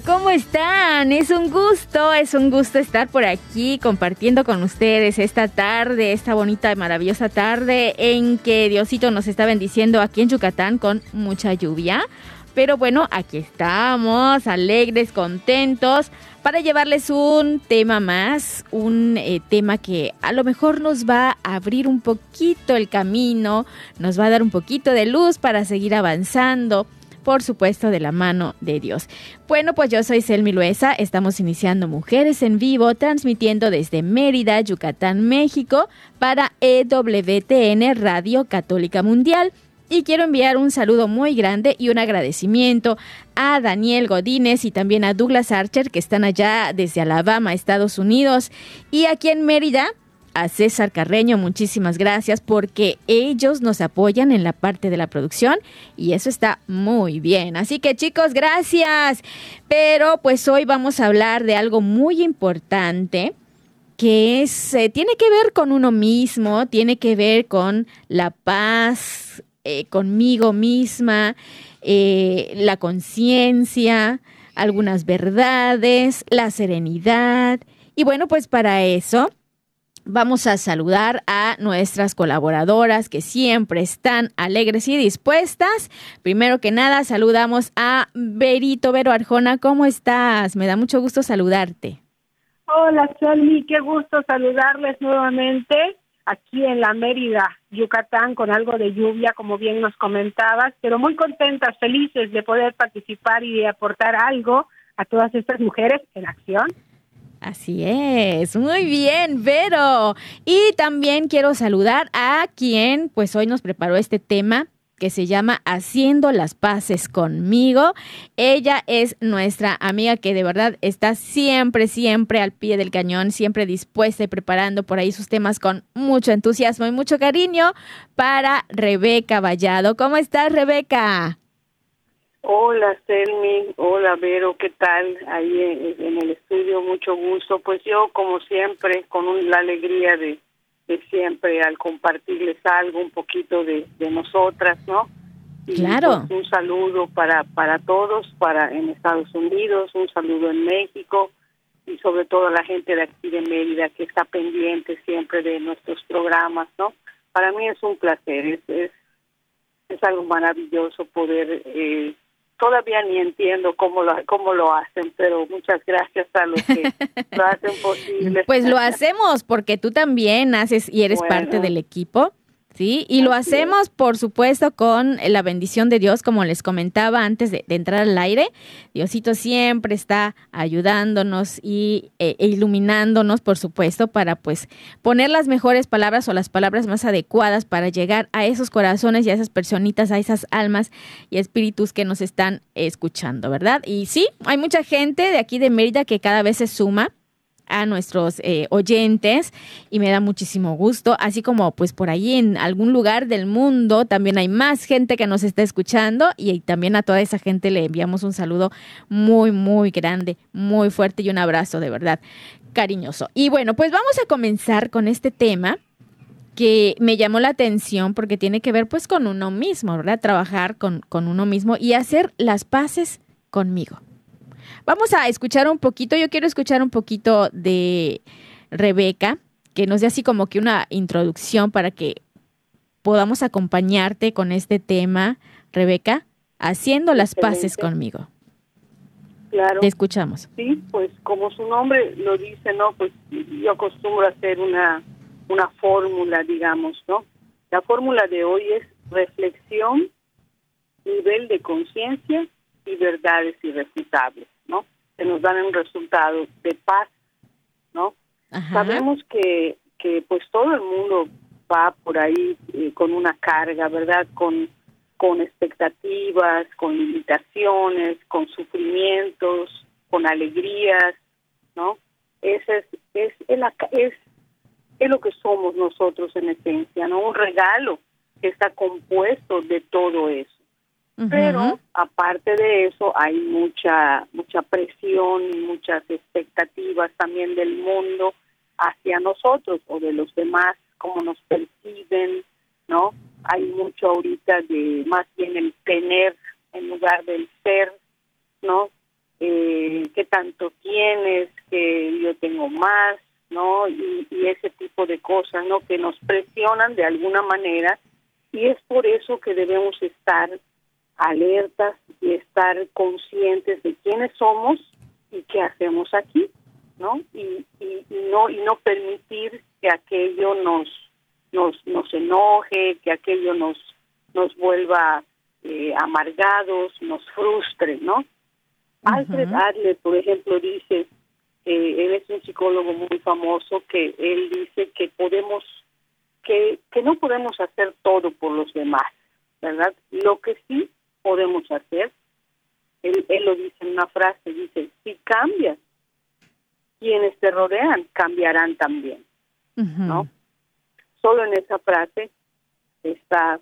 ¿cómo están? Es un gusto, es un gusto estar por aquí compartiendo con ustedes esta tarde, esta bonita y maravillosa tarde en que Diosito nos está bendiciendo aquí en Yucatán con mucha lluvia. Pero bueno, aquí estamos, alegres, contentos, para llevarles un tema más, un eh, tema que a lo mejor nos va a abrir un poquito el camino, nos va a dar un poquito de luz para seguir avanzando por supuesto de la mano de Dios. Bueno, pues yo soy Selmi Luesa, estamos iniciando Mujeres en Vivo, transmitiendo desde Mérida, Yucatán, México, para EWTN Radio Católica Mundial. Y quiero enviar un saludo muy grande y un agradecimiento a Daniel Godínez y también a Douglas Archer, que están allá desde Alabama, Estados Unidos. Y aquí en Mérida, a César Carreño, muchísimas gracias porque ellos nos apoyan en la parte de la producción y eso está muy bien. Así que chicos, gracias. Pero pues hoy vamos a hablar de algo muy importante que es, eh, tiene que ver con uno mismo, tiene que ver con la paz, eh, conmigo misma, eh, la conciencia, algunas verdades, la serenidad. Y bueno, pues para eso Vamos a saludar a nuestras colaboradoras que siempre están alegres y dispuestas. Primero que nada, saludamos a Berito Vero Arjona. ¿Cómo estás? Me da mucho gusto saludarte. Hola, Selmi. Qué gusto saludarles nuevamente aquí en la Mérida, Yucatán, con algo de lluvia, como bien nos comentabas, pero muy contentas, felices de poder participar y de aportar algo a todas estas mujeres en acción Así es, muy bien, Vero. Y también quiero saludar a quien pues hoy nos preparó este tema que se llama Haciendo las paces conmigo. Ella es nuestra amiga que de verdad está siempre, siempre al pie del cañón, siempre dispuesta y preparando por ahí sus temas con mucho entusiasmo y mucho cariño para Rebeca Vallado. ¿Cómo estás, Rebeca? Hola, Selmi. Hola, Vero. ¿Qué tal? Ahí en, el estudio, mucho gusto. Pues yo, como siempre, con la alegría de, de, siempre al compartirles algo, un poquito de, de nosotras, ¿no? Y claro. Pues, un saludo para, para todos, para en Estados Unidos, un saludo en México y sobre todo a la gente de aquí de Mérida que está pendiente siempre de nuestros programas, ¿no? Para mí es un placer, es, es, es algo maravilloso poder eh, todavía ni entiendo cómo lo, cómo lo hacen, pero muchas gracias a los que lo hacen posible. Pues lo hacemos porque tú también haces y eres parte del equipo. Sí, y lo hacemos, por supuesto, con la bendición de Dios, como les comentaba antes de, entrar al aire. Diosito siempre está ayudándonos y, e, e, iluminándonos, por supuesto, para pues poner las mejores palabras o las palabras más adecuadas para llegar a esos corazones y a esas personitas, a esas almas y espíritus que nos están escuchando, ¿verdad? Y sí, hay mucha gente de aquí de Mérida que cada vez se suma a nuestros eh, oyentes y me da muchísimo gusto, así como pues por ahí en algún lugar del mundo también hay más gente que nos está escuchando y también a toda esa gente le enviamos un saludo muy, muy grande, muy fuerte y un abrazo de verdad cariñoso. Y bueno, pues vamos a comenzar con este tema que me llamó la atención porque tiene que ver pues con uno mismo, ¿verdad? Trabajar con, con uno mismo y hacer las paces conmigo. Vamos a escuchar un poquito, yo quiero escuchar un poquito de Rebeca, que nos dé así como que una introducción para que podamos acompañarte con este tema, Rebeca, haciendo las paces conmigo. Claro. Te escuchamos. Sí, pues como su nombre lo dice, ¿no? Pues yo acostumbro a hacer una, una fórmula, digamos, ¿no? La fórmula de hoy es reflexión, nivel de conciencia y verdades irrefutables, ¿no? Que nos dan un resultado de paz, ¿no? Sabemos que, que pues todo el mundo va por ahí eh, con una carga, ¿verdad? Con, con expectativas, con limitaciones, con sufrimientos, con alegrías, ¿no? Ese es, es, es, es lo que somos nosotros en esencia, ¿no? Un regalo que está compuesto de todo eso. Pero aparte de eso hay mucha mucha presión y muchas expectativas también del mundo hacia nosotros o de los demás cómo nos perciben, ¿no? Hay mucho ahorita de más bien el tener en lugar del ser, ¿no? Eh, ¿Qué tanto tienes? Que yo tengo más, ¿no? Y, y ese tipo de cosas, ¿no? Que nos presionan de alguna manera y es por eso que debemos estar alertas y estar conscientes de quiénes somos y qué hacemos aquí. ¿no? Y, y, no y no permitir que aquello nos nos nos enoje, que aquello nos nos vuelva eh, amargados, nos frustre, ¿no? Alfred Adler, por ejemplo, dice, eh, él es un psicólogo muy famoso, que él dice que podemos, que, que no podemos hacer todo por los demás, ¿verdad? Lo que sí podemos hacer, él, él lo dice en una frase, dice, si cambias quienes te rodean cambiarán también, ¿no? Solo en esa frase está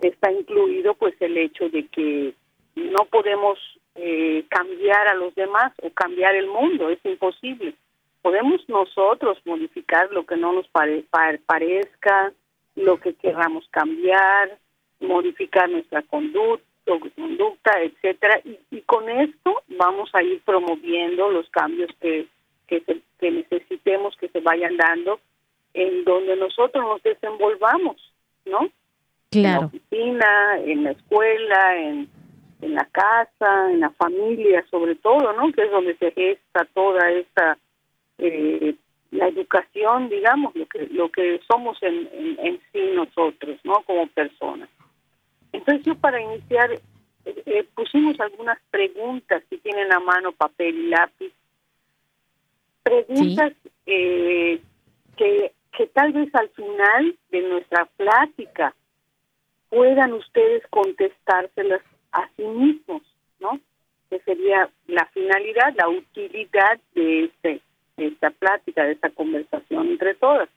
está incluido pues el hecho de que no podemos eh, cambiar a los demás o cambiar el mundo, es imposible. Podemos nosotros modificar lo que no nos parezca, lo que queramos cambiar, modificar nuestra conducta, conducta etcétera, y, y con esto vamos a ir promoviendo los cambios que que, que necesitemos que se vayan dando en donde nosotros nos desenvolvamos, ¿no? Claro. En la oficina, en la escuela, en, en la casa, en la familia, sobre todo, ¿no? Que es donde se gesta toda esta eh, la educación, digamos, lo que lo que somos en, en, sí nosotros, ¿no? Como personas. Entonces yo para iniciar eh, eh, pusimos algunas preguntas si tienen a mano papel y lápiz preguntas eh, que, que tal vez al final de nuestra plática puedan ustedes contestárselas a sí mismos, ¿no? Que sería la finalidad, la utilidad de, este, de esta plática, de esta conversación entre todas.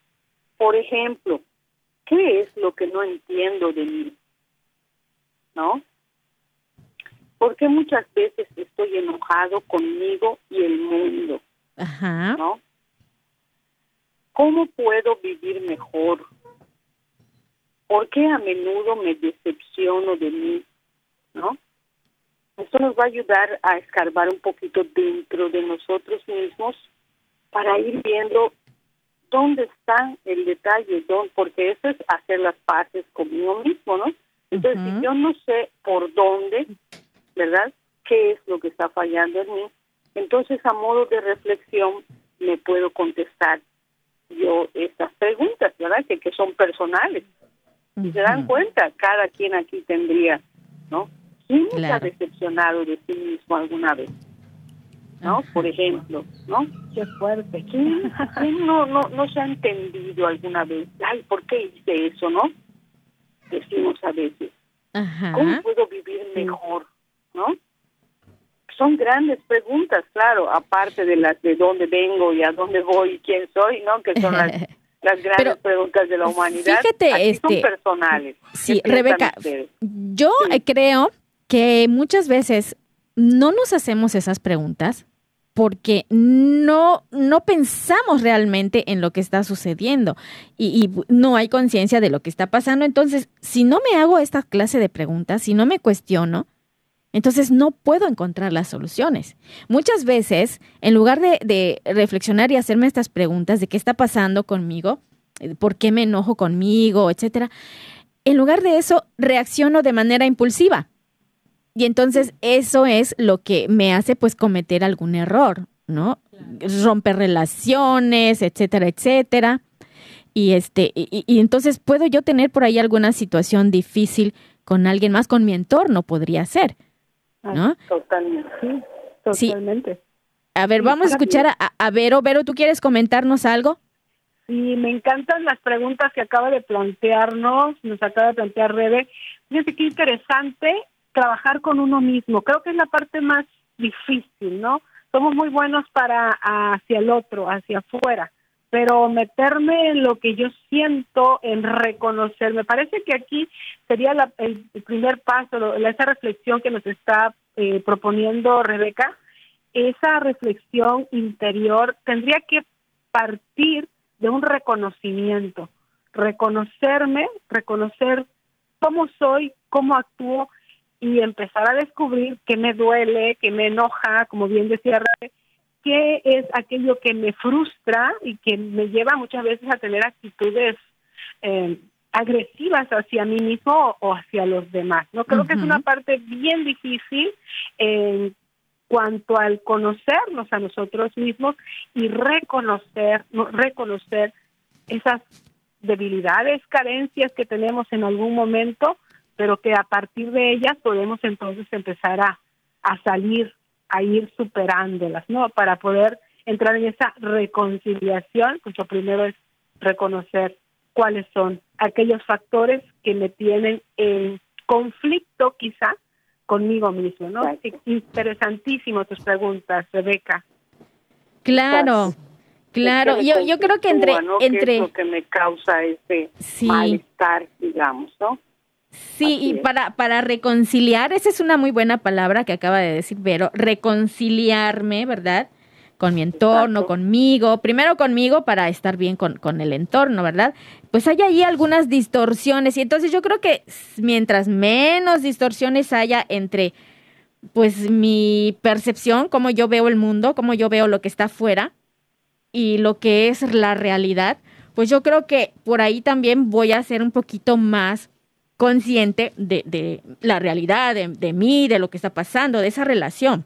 Por ejemplo, ¿qué es lo que no entiendo de mí? ¿No? Porque muchas veces estoy enojado conmigo y el mundo. Ajá. ¿No? ¿Cómo puedo vivir mejor? ¿Por qué a menudo me decepciono de mí? ¿No? Esto nos va a ayudar a escarbar un poquito dentro de nosotros mismos para ir viendo dónde está el detalle, porque eso es hacer las paces conmigo mismo, ¿no? Entonces, si yo no sé por dónde, ¿verdad? ¿Qué es lo que está fallando en mí? Entonces, a modo de reflexión, me puedo contestar yo estas preguntas, ¿verdad? Que, que son personales. Si se dan cuenta, cada quien aquí tendría, ¿no? ¿Quién se ha decepcionado de sí mismo alguna vez? ¿No? Por ejemplo, ¿no? Qué fuerte. ¿Quién, no, no, no se ha entendido alguna vez? Ay, ¿por qué hice eso, no? Decimos a veces. ¿Cómo puedo vivir mejor, no? son grandes preguntas, claro, aparte de las de dónde vengo y a dónde voy y quién soy, ¿no? Que son las, las grandes preguntas de la humanidad. Fíjate, este, son personales. Sí, Rebeca, yo creo que muchas veces no nos hacemos esas preguntas porque no, no pensamos realmente en lo que está sucediendo y, no hay conciencia de lo que está pasando. Entonces, si no me hago esta clase de preguntas, si no me cuestiono, entonces no puedo encontrar las soluciones. Muchas veces, en lugar de, reflexionar y hacerme estas preguntas de qué está pasando conmigo, eh, por qué me enojo conmigo, etcétera, en lugar de eso reacciono de manera impulsiva. Y entonces eso es lo que me hace pues cometer algún error, ¿no? Romper relaciones, etcétera, etcétera. Y este, y, entonces puedo yo tener por ahí alguna situación difícil con alguien más, con mi entorno podría ser, ¿no? totalmente, sí, totalmente. A ver, vamos a escuchar a, a Vero. Vero, ¿tú quieres comentarnos algo? Sí, me encantan las preguntas que acaba de plantearnos, nos acaba de plantear Rebe. Fíjense qué interesante trabajar con uno mismo. Creo que es la parte más difícil, ¿no? Somos muy buenos para hacia el otro, hacia afuera, pero meterme en lo que yo siento, en reconocer, me parece que aquí sería el, primer paso, esa reflexión que nos está eh, proponiendo Rebeca, esa reflexión interior tendría que partir de un reconocimiento, reconocerme, reconocer cómo soy, cómo actúo y empezar a descubrir qué me duele, qué me enoja, como bien decía Rabe, qué es aquello que me frustra y que me lleva muchas veces a tener actitudes eh, agresivas hacia mí mismo o hacia los demás. No creo que es una parte bien difícil en cuanto al conocernos a nosotros mismos y reconocer, reconocer esas debilidades, carencias que tenemos en algún momento, pero que a partir de ellas podemos entonces empezar a, a salir, a ir superándolas, ¿no? Para poder entrar en esa reconciliación, pues lo primero es reconocer cuáles son aquellos factores que me tienen en conflicto quizá conmigo mismo, ¿no? Interesantísimo tus preguntas, Rebeca. Claro, claro. Yo, yo creo que entre... entre... es lo que me causa ese malestar, digamos, ¿no? Sí, y para, para reconciliar, esa es una muy buena palabra que acaba de decir pero reconciliarme, ¿verdad? con mi entorno, conmigo, primero conmigo para estar bien con, con, el entorno, ¿verdad? Pues hay ahí algunas distorsiones y entonces yo creo que mientras menos distorsiones haya entre pues mi percepción, cómo yo veo el mundo, cómo yo veo lo que está afuera y lo que es la realidad, pues yo creo que por ahí también voy a ser un poquito más consciente de, de la realidad, de, de mí, de lo que está pasando, de esa relación.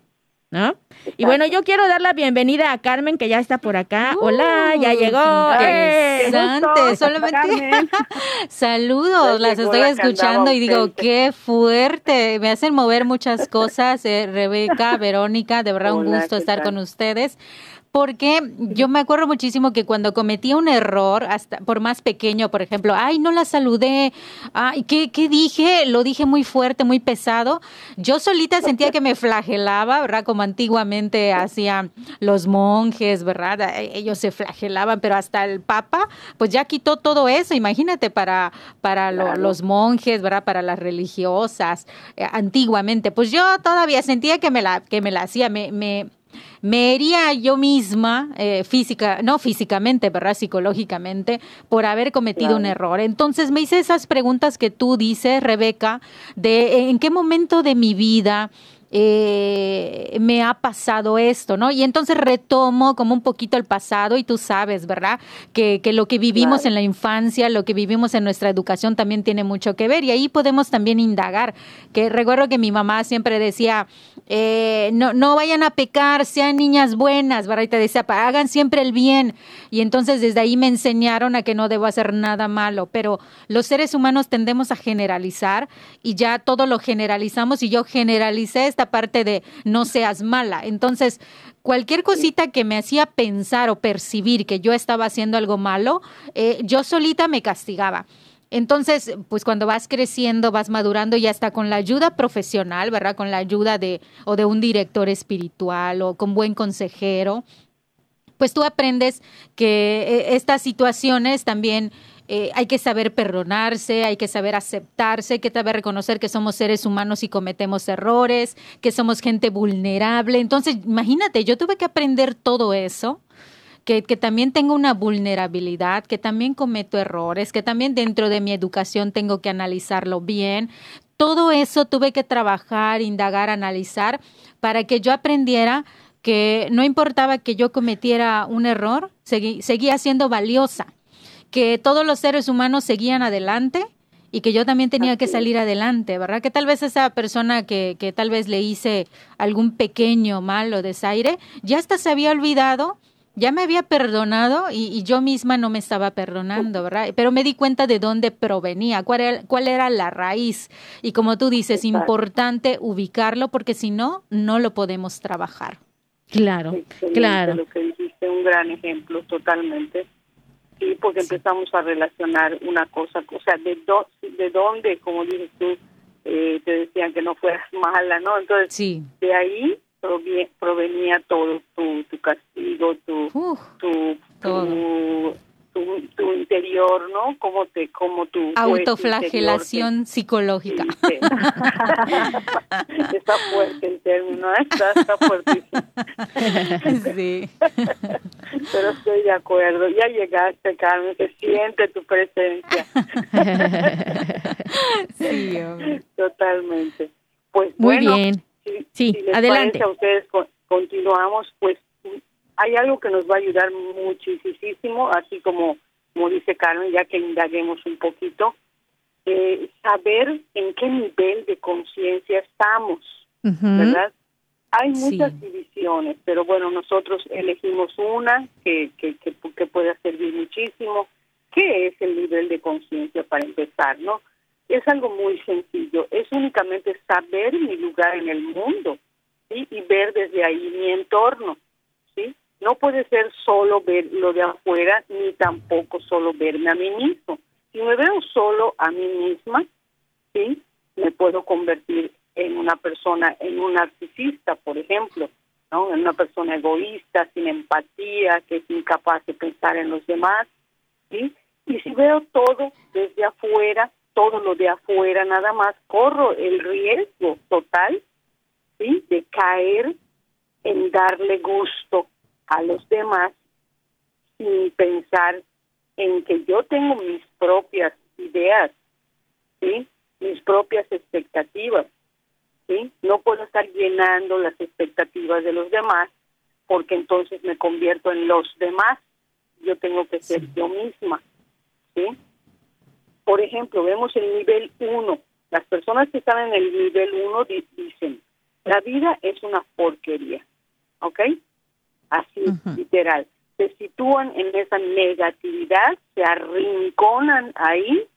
¿no? Y bueno, yo quiero dar la bienvenida a Carmen, que ya está por acá. Hola, ya llegó. Interesante, solamente saludos, las estoy escuchando y digo, qué fuerte, me hacen mover muchas cosas, eh, Rebeca, Verónica, de verdad un gusto estar con ustedes porque yo me acuerdo muchísimo que cuando cometía un error, hasta por más pequeño, por ejemplo, ay, no la saludé, ay, ¿qué, ¿qué dije? Lo dije muy fuerte, muy pesado. Yo solita sentía que me flagelaba, ¿verdad? Como antiguamente hacían los monjes, ¿verdad? E, ellos se flagelaban, pero hasta el Papa, pues ya quitó todo eso, imagínate, para, para los monjes, ¿verdad? Para las religiosas, eh, antiguamente. Pues yo todavía sentía que me la, que me la hacía, me, me me hería yo misma, eh, física, no físicamente, ¿verdad? Psicológicamente, por haber cometido un error. Entonces me hice esas preguntas que tú dices, Rebeca, de en qué momento de mi vida eh, me ha pasado esto, ¿no? Y entonces retomo como un poquito el pasado y tú sabes, ¿verdad? Que, que lo que vivimos en la infancia, lo que vivimos en nuestra educación también tiene mucho que ver y ahí podemos también indagar, que recuerdo que mi mamá siempre decía, eh, no, no vayan a pecar, sean niñas buenas, ¿verdad? Y te decía, hagan siempre el bien. Y entonces desde ahí me enseñaron a que no debo hacer nada malo, pero los seres humanos tendemos a generalizar y ya todo lo generalizamos y yo generalicé esta parte de no seas mala. Entonces, cualquier cosita que me hacía pensar o percibir que yo estaba haciendo algo malo, eh, yo solita me castigaba. Entonces, pues cuando vas creciendo, vas madurando, ya está con la ayuda profesional, ¿verdad? Con la ayuda de o de un director espiritual o con buen consejero, pues tú aprendes que eh, estas situaciones también eh, hay que saber perdonarse, hay que saber aceptarse, hay que saber reconocer que somos seres humanos y cometemos errores, que somos gente vulnerable. Entonces, imagínate, yo tuve que aprender todo eso. Que, que, también tengo una vulnerabilidad, que también cometo errores, que también dentro de mi educación tengo que analizarlo bien. Todo eso tuve que trabajar, indagar, analizar para que yo aprendiera que no importaba que yo cometiera un error, seguía siendo valiosa que todos los seres humanos seguían adelante y que yo también tenía que salir adelante, ¿verdad? Que tal vez esa persona que, que tal vez le hice algún pequeño mal o desaire, ya hasta se había olvidado, ya me había perdonado y, yo misma no me estaba perdonando, ¿verdad? Pero me di cuenta de dónde provenía, cuál era, cuál era la raíz. Y como tú dices, importante ubicarlo porque si no, no lo podemos trabajar. Claro, claro. Lo que dijiste, un gran ejemplo totalmente sí, porque empezamos a relacionar una cosa, o sea, de, de dónde, como dices tú, eh, te decían que no fueras mala, ¿no? Entonces, de ahí provenía todo, tu, tu castigo, tu, tu, tu, tu, interior, ¿no? Como te, como tu autoflagelación psicológica. está fuerte el término, ¿eh? está, está fuertísimo. Sí. Pero estoy de acuerdo. Ya llegaste, Carmen, se siente tu presencia. sí, Totalmente. Pues muy bien. sí, adelante. a ustedes continuamos, pues hay algo que nos va a ayudar muchísimo, así como, como dice Carmen, ya que indaguemos un poquito, eh, saber en qué nivel de conciencia estamos, ¿verdad? Hay muchas divisiones, pero bueno, nosotros elegimos una que, que, que, que puede servir muchísimo. ¿Qué es el nivel de conciencia para empezar, no? Es algo muy sencillo, es únicamente saber mi lugar en el mundo ¿sí? y ver desde ahí mi entorno. No puede ser solo ver lo de afuera ni tampoco solo verme a mí mismo. Si me veo solo a mí misma, sí, me puedo convertir en una persona, en un narcisista, por ejemplo, ¿no? En una persona egoísta, sin empatía, que es incapaz de pensar en los demás, ¿sí? Y si veo todo desde afuera, todo lo de afuera nada más, corro el riesgo total, ¿sí? De caer en darle gusto a los demás sin pensar en que yo tengo mis propias ideas, ¿sí? mis propias expectativas. ¿sí? No puedo estar llenando las expectativas de los demás porque entonces me convierto en los demás. Yo tengo que ser yo misma. ¿sí? Por ejemplo, vemos el nivel 1. Las personas que están en el nivel 1 dicen, la vida es una porquería. ¿Ok? Así literal. Se sitúan en esa negatividad, se arrinconan ahí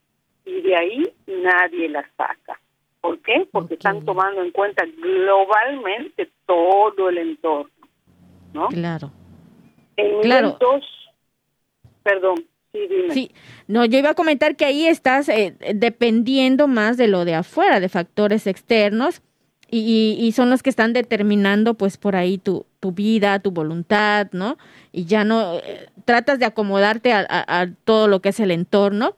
y de ahí nadie la saca. ¿Por qué? Porque están tomando en cuenta globalmente todo el entorno, ¿no? Claro. En claro. Dos, perdón, sí, dime. Sí, no, yo iba a comentar que ahí estás eh, dependiendo más de lo de afuera, de factores externos, y, y, son los que están determinando pues por ahí tu, tu vida, tu voluntad, ¿no? Y ya no eh, tratas de acomodarte a, todo lo que es el entorno.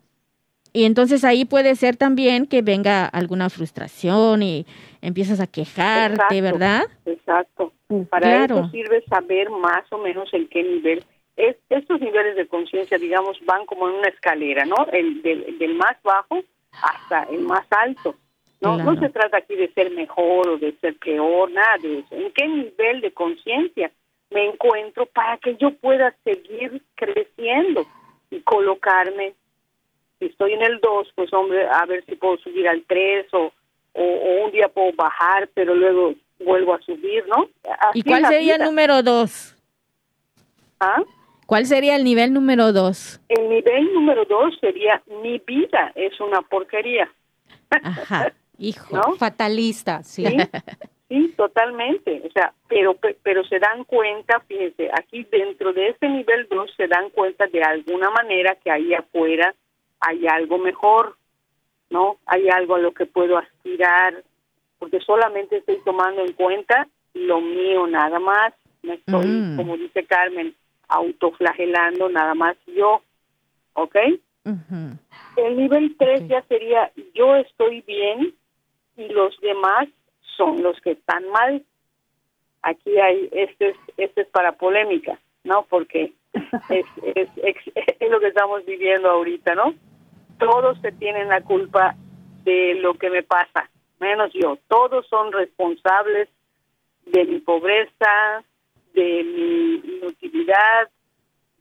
Y entonces ahí puede ser también que venga alguna frustración y empiezas a quejarte, ¿verdad? Exacto. Para eso sirve saber más o menos en qué nivel. Es, estos niveles de conciencia, digamos, van como en una escalera, ¿no? El del, del más bajo hasta el más alto. No, no se trata aquí de ser mejor o de ser peor, nada de eso. ¿En qué nivel de conciencia me encuentro para que yo pueda seguir creciendo y colocarme? Si estoy en el 2, pues hombre, a ver si puedo subir al 3 o, o, un día puedo bajar, pero luego vuelvo a subir, ¿no? ¿Y cuál sería el número 2? ¿Ah? ¿Cuál sería el nivel número 2? El nivel número 2 sería mi vida es una porquería. Ajá. Hijo, fatalista, sí. sí. totalmente. O sea, pero pero se dan cuenta, fíjense, aquí dentro de ese nivel 2 se dan cuenta de alguna manera que ahí afuera hay algo mejor, ¿no? Hay algo a lo que puedo aspirar, porque solamente estoy tomando en cuenta lo mío nada más. Me estoy, mm. como dice Carmen, autoflagelando nada más yo, ¿ok? El nivel 3 ya sería yo estoy bien, y los demás son los que están mal. Aquí hay, este es, este es para polémica, ¿no? Porque es, es, es, lo que estamos viviendo ahorita, ¿no? Todos se tienen la culpa de lo que me pasa, menos yo. Todos son responsables de mi pobreza, de mi inutilidad,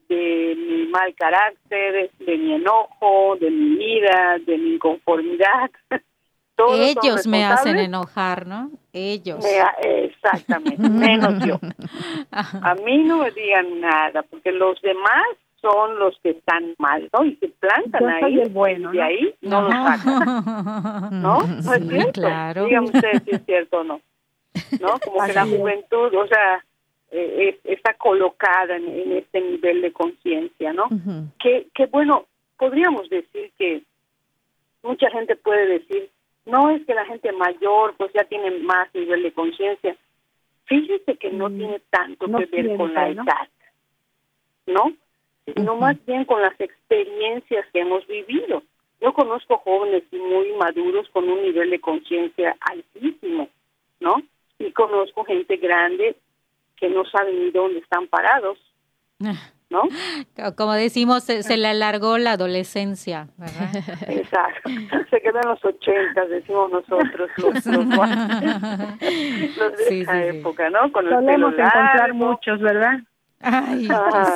de mi mal carácter, de mi enojo, de mi ira, de mi inconformidad. Ellos me hacen enojar, ¿no? Ellos. exactamente, menos yo. A mí no me digan nada, porque los demás son los que están mal, ¿no? Y se plantan ahí, el bueno, y ahí no, lo sacan. ¿No? ¿No es cierto? Claro. Díganme ustedes si es cierto o no. ¿No? Como que la juventud, o sea, eh, está colocada en, este nivel de conciencia, ¿no? que, que bueno, podríamos decir que mucha gente puede decir, no es que la gente mayor pues ya tiene más nivel de conciencia. Fíjese que no mm, tiene tanto que ver con la edad, ¿no? Sino más bien con las experiencias que hemos vivido. Yo conozco jóvenes muy maduros con un nivel de conciencia altísimo, ¿no? Y conozco gente grande que no saben ni dónde están parados, ¿no? Como decimos, se, le alargó la adolescencia, ¿verdad? Exacto, se quedó en los ochentas, decimos nosotros, los, los, de esa época, ¿no? Con Solemos encontrar muchos, ¿verdad? Ay,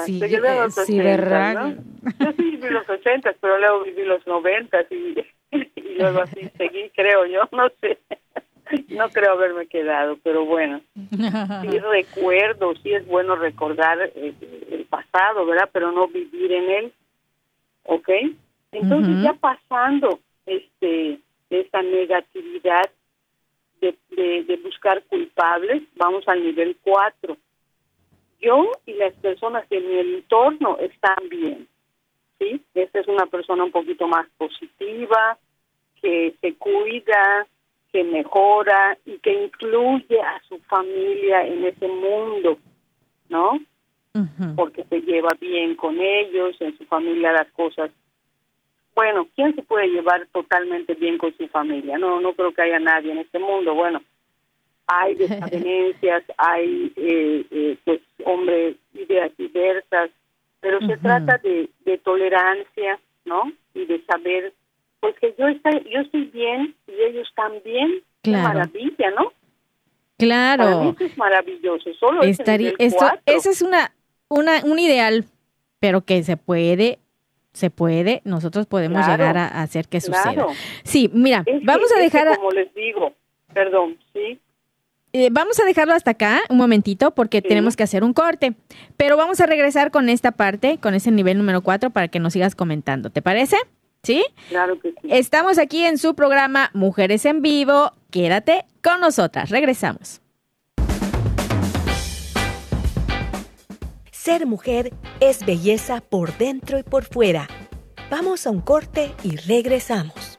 sí, se quedó en los sí, ¿verdad? Yo sí viví los ochentas, pero luego viví los noventas y, y luego así seguí, creo yo, no sé. No creo haberme quedado, pero bueno, sí recuerdo, sí es bueno recordar eh, el, pasado, ¿verdad? Pero no vivir en él, ¿ok? Entonces ya pasando este esta negatividad de, de, buscar culpables, vamos al nivel 4. Yo y las personas de mi entorno están bien, ¿sí? Esta es una persona un poquito más positiva, que se cuida, que mejora y que incluye a su familia en ese mundo, ¿no? Porque se lleva bien con ellos, en su familia las cosas. Bueno, ¿quién se puede llevar totalmente bien con su familia? No, no creo que haya nadie en este mundo. Bueno, hay desavenencias, hay eh, eh, pues hombres ideas diversas, pero se trata de, de tolerancia, ¿no? Y de saber pues que yo estoy, yo estoy bien y ellos también. Claro. Qué maravilla, ¿no? Claro. es maravilloso. Solo Estaría, esto, eso es una, una, un ideal, pero que se puede, se puede, nosotros podemos llegar a, hacer que suceda. Sí, mira, vamos a dejar... como les digo, perdón, sí. Eh, vamos a dejarlo hasta acá un momentito porque tenemos que hacer un corte, pero vamos a regresar con esta parte, con ese nivel número 4 para que nos sigas comentando. ¿Te parece? ¿Sí? Claro que sí. Estamos aquí en su programa Mujeres en Vivo. Quédate con nosotras. Regresamos. Ser mujer es belleza por dentro y por fuera. Vamos a un corte y regresamos.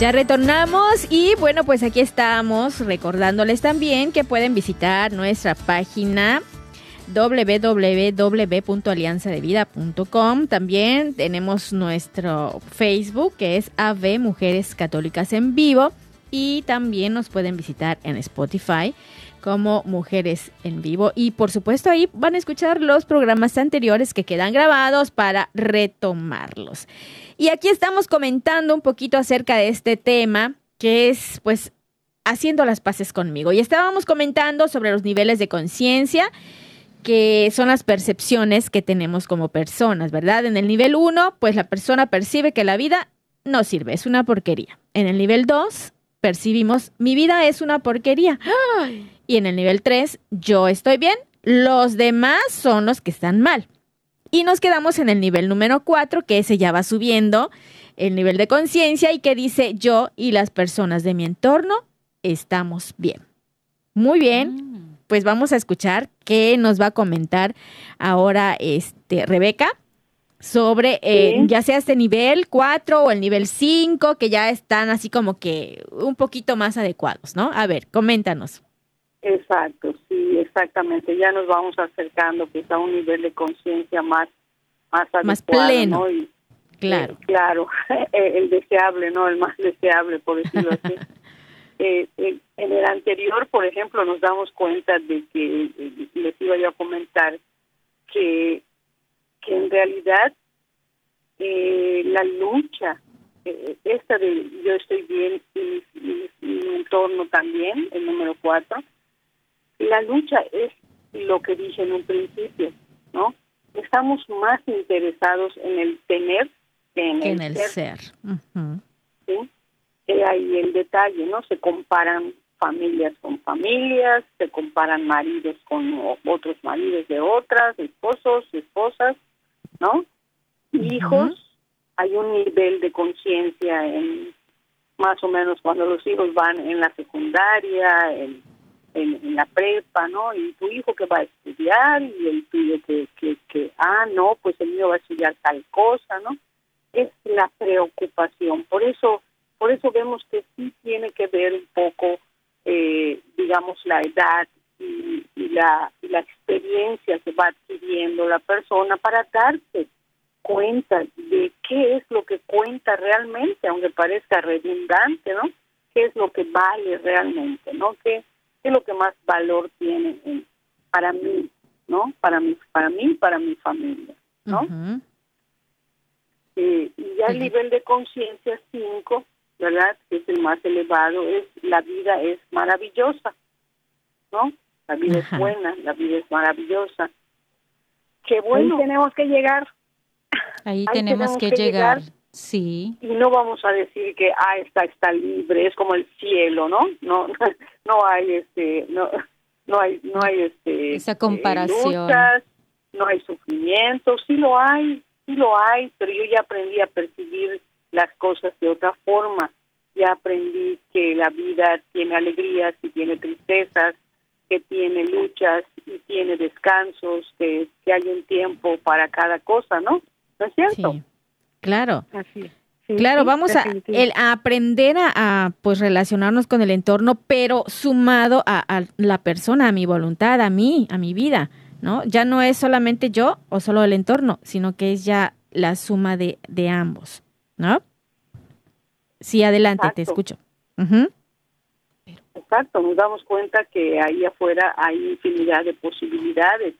Ya retornamos y bueno, pues aquí estamos recordándoles también que pueden visitar nuestra página www.alianzadevida.com. También tenemos nuestro Facebook que es AV Mujeres Católicas en Vivo y también nos pueden visitar en Spotify como Mujeres en Vivo. Y por supuesto ahí van a escuchar los programas anteriores que quedan grabados para retomarlos. Y aquí estamos comentando un poquito acerca de este tema que es pues haciendo las paces conmigo. Y estábamos comentando sobre los niveles de conciencia que son las percepciones que tenemos como personas, ¿verdad? En el nivel 1, pues la persona percibe que la vida no sirve, es una porquería. En el nivel 2, percibimos mi vida es una porquería. Y en el nivel 3, yo estoy bien, los demás son los que están mal. Y nos quedamos en el nivel número 4, que ese ya va subiendo el nivel de conciencia y que dice yo y las personas de mi entorno estamos bien. Muy bien, mm. pues vamos a escuchar qué nos va a comentar ahora este Rebeca sobre eh, ya sea este nivel 4 o el nivel 5 que ya están así como que un poquito más adecuados, ¿no? A ver, coméntanos. Exacto, sí, exactamente. Ya nos vamos acercando pues a un nivel de conciencia más más, más pleno. claro. Eh, claro, el deseable, ¿no? El más deseable, por decirlo así. Eh, en el anterior, por ejemplo, nos damos cuenta de que les iba yo a comentar que que en realidad eh, la lucha, eh, esta de yo estoy bien y, mi entorno también, el número cuatro, la lucha es lo que dije en un principio, ¿no? Estamos más interesados en el tener que en, el, ser. ¿Sí? ahí el detalle, ¿no? Se comparan familias con familias, se comparan maridos con otros maridos de otras, esposos, esposas, ¿no? Hijos, hay un nivel de conciencia en más o menos cuando los hijos van en la secundaria, en, en, la prepa, ¿no? Y tu hijo que va a estudiar y el tuyo que, que, ah, no, pues el mío va a estudiar tal cosa, ¿no? Es la preocupación. Por eso, por eso vemos que sí tiene que ver un poco, eh, digamos, la edad y, la, la experiencia que va adquiriendo la persona para darse cuenta de qué es lo que cuenta realmente, aunque parezca redundante, ¿no? ¿Qué es lo que vale realmente, ¿no? ¿Qué, es lo que más valor tiene para mí, ¿no? Para mí, para mí, para mi familia, ¿no? Eh, y ya el nivel de conciencia 5, ¿verdad? Que es el más elevado, es la vida es maravillosa, ¿no? La vida es buena, la vida es maravillosa. Qué bueno. tenemos que llegar. Ahí, tenemos, que, llegar. Sí. Y no vamos a decir que ah está está libre, es como el cielo, ¿no? No no hay este no no hay no hay este esa comparación. no hay sufrimiento, sí lo hay, sí lo hay, pero yo ya aprendí a percibir las cosas de otra forma. Ya aprendí que la vida tiene alegrías y tiene tristezas, que tiene luchas y tiene descansos, que, que hay un tiempo para cada cosa, ¿no? ¿No es cierto? Sí, claro. Así claro, vamos a, el, aprender a, pues relacionarnos con el entorno, pero sumado a, la persona, a mi voluntad, a mí, a mi vida, ¿no? Ya no es solamente yo o solo el entorno, sino que es ya la suma de, de ambos, ¿no? Sí, adelante, te escucho. Exacto, nos damos cuenta que ahí afuera hay infinidad de posibilidades,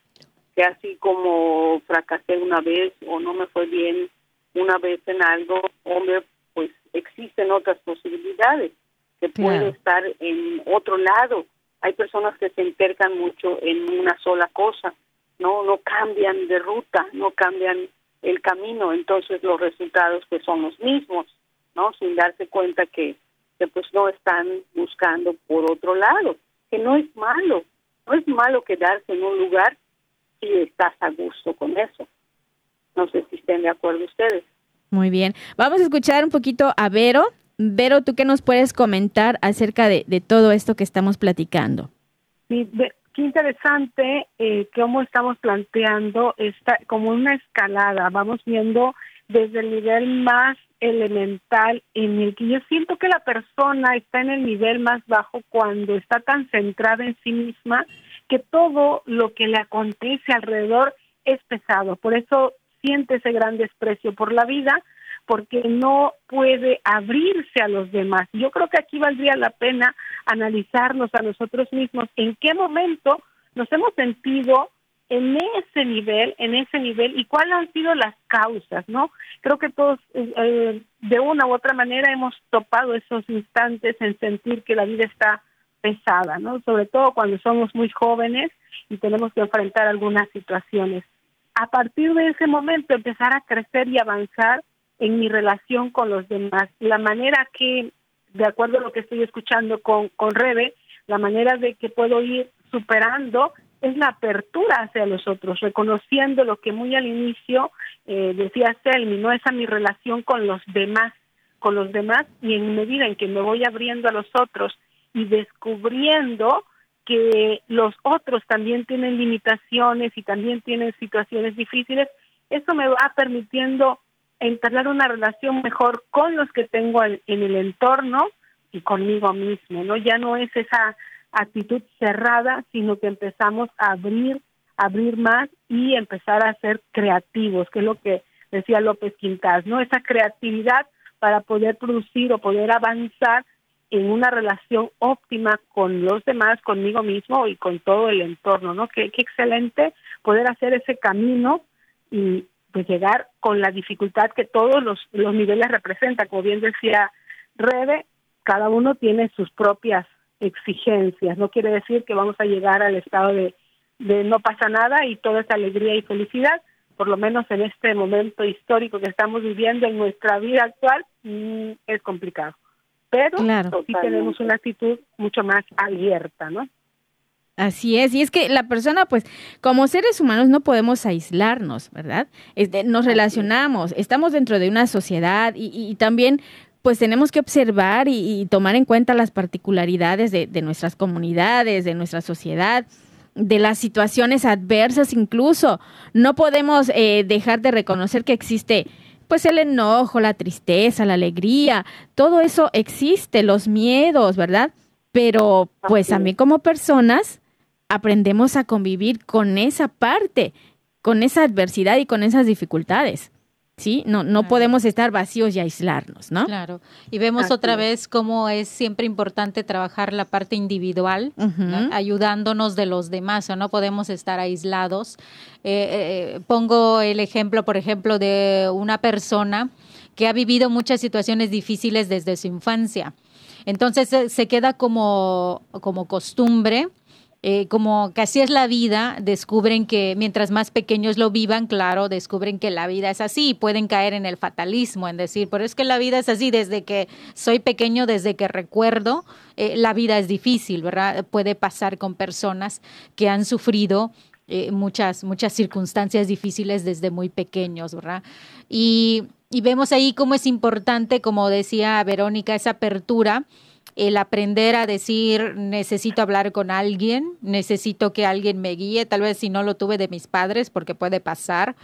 que así como fracasé una vez o no me fue bien una vez en algo, hombre, pues existen otras posibilidades, que puede estar en otro lado. Hay personas que se intercan mucho en una sola cosa, no no cambian de ruta, no cambian el camino, entonces los resultados pues son los mismos, ¿no? Sin darse cuenta que que pues no están buscando por otro lado, que no es malo, no es malo quedarse en un lugar si estás a gusto con eso. No sé si estén de acuerdo ustedes. Muy bien, vamos a escuchar un poquito a Vero. Vero, ¿tú qué nos puedes comentar acerca de, de todo esto que estamos platicando? Sí, qué interesante eh, cómo estamos planteando esta como una escalada. Vamos viendo desde el nivel más elemental en el que yo siento que la persona está en el nivel más bajo cuando está tan centrada en sí misma que todo lo que le acontece alrededor es pesado. Por eso siente ese gran desprecio por la vida, porque no puede abrirse a los demás. Yo creo que aquí valdría la pena analizarnos a nosotros mismos en qué momento nos hemos sentido en ese nivel, en ese nivel, y cuáles han sido las causas, ¿no? Creo que todos, eh, eh, de una u otra manera, hemos topado esos instantes en sentir que la vida está pesada, ¿no? Sobre todo cuando somos muy jóvenes y tenemos que enfrentar algunas situaciones. A partir de ese momento, empezar a crecer y avanzar en mi relación con los demás. La manera que, de acuerdo a lo que estoy escuchando con, con Rebe, la manera de que puedo ir superando es la apertura hacia los otros, reconociendo lo que muy al inicio eh, decía Selmi, no esa mi relación con los demás, con los demás y en medida en que me voy abriendo a los otros y descubriendo que los otros también tienen limitaciones y también tienen situaciones difíciles, eso me va permitiendo entablar una relación mejor con los que tengo en, el entorno y conmigo mismo, ¿no? Ya no es esa actitud cerrada, sino que empezamos a abrir, abrir más y empezar a ser creativos, que es lo que decía López Quintas, ¿no? Esa creatividad para poder producir o poder avanzar en una relación óptima con los demás, conmigo mismo y con todo el entorno, ¿no? Qué, qué excelente poder hacer ese camino y pues llegar con la dificultad que todos los, los niveles representan. Como bien decía Rebe, cada uno tiene sus propias exigencias. No quiere decir que vamos a llegar al estado de, de no pasa nada y toda esa alegría y felicidad, por lo menos en este momento histórico que estamos viviendo en nuestra vida actual, mm, es complicado. Pero sí tenemos una actitud mucho más abierta, ¿no? Así es, y es que la persona, pues, como seres humanos no podemos aislarnos, ¿verdad? Este, nos relacionamos, estamos dentro de una sociedad y, y también pues tenemos que observar y, tomar en cuenta las particularidades de, nuestras comunidades, de nuestra sociedad, de las situaciones adversas incluso. No podemos eh, dejar de reconocer que existe pues el enojo, la tristeza, la alegría, todo eso existe, los miedos, ¿verdad? Pero pues también como personas aprendemos a convivir con esa parte, con esa adversidad y con esas dificultades. ¿Sí? No, no podemos estar vacíos y aislarnos, ¿no? Claro. Y vemos otra vez cómo es siempre importante trabajar la parte individual, ayudándonos de los demás, o no podemos estar aislados. Eh, eh, pongo el ejemplo, por ejemplo, de una persona que ha vivido muchas situaciones difíciles desde su infancia. Entonces se queda como, como costumbre eh, como así es la vida, descubren que mientras más pequeños lo vivan, claro, descubren que la vida es así pueden caer en el fatalismo, en decir, pero es que la vida es así desde que soy pequeño, desde que recuerdo, eh, la vida es difícil, ¿verdad? Puede pasar con personas que han sufrido eh, muchas, muchas circunstancias difíciles desde muy pequeños, ¿verdad? Y, y vemos ahí cómo es importante, como decía Verónica, esa apertura el aprender a decir necesito hablar con alguien, necesito que alguien me guíe, tal vez si no lo tuve de mis padres, porque puede pasar,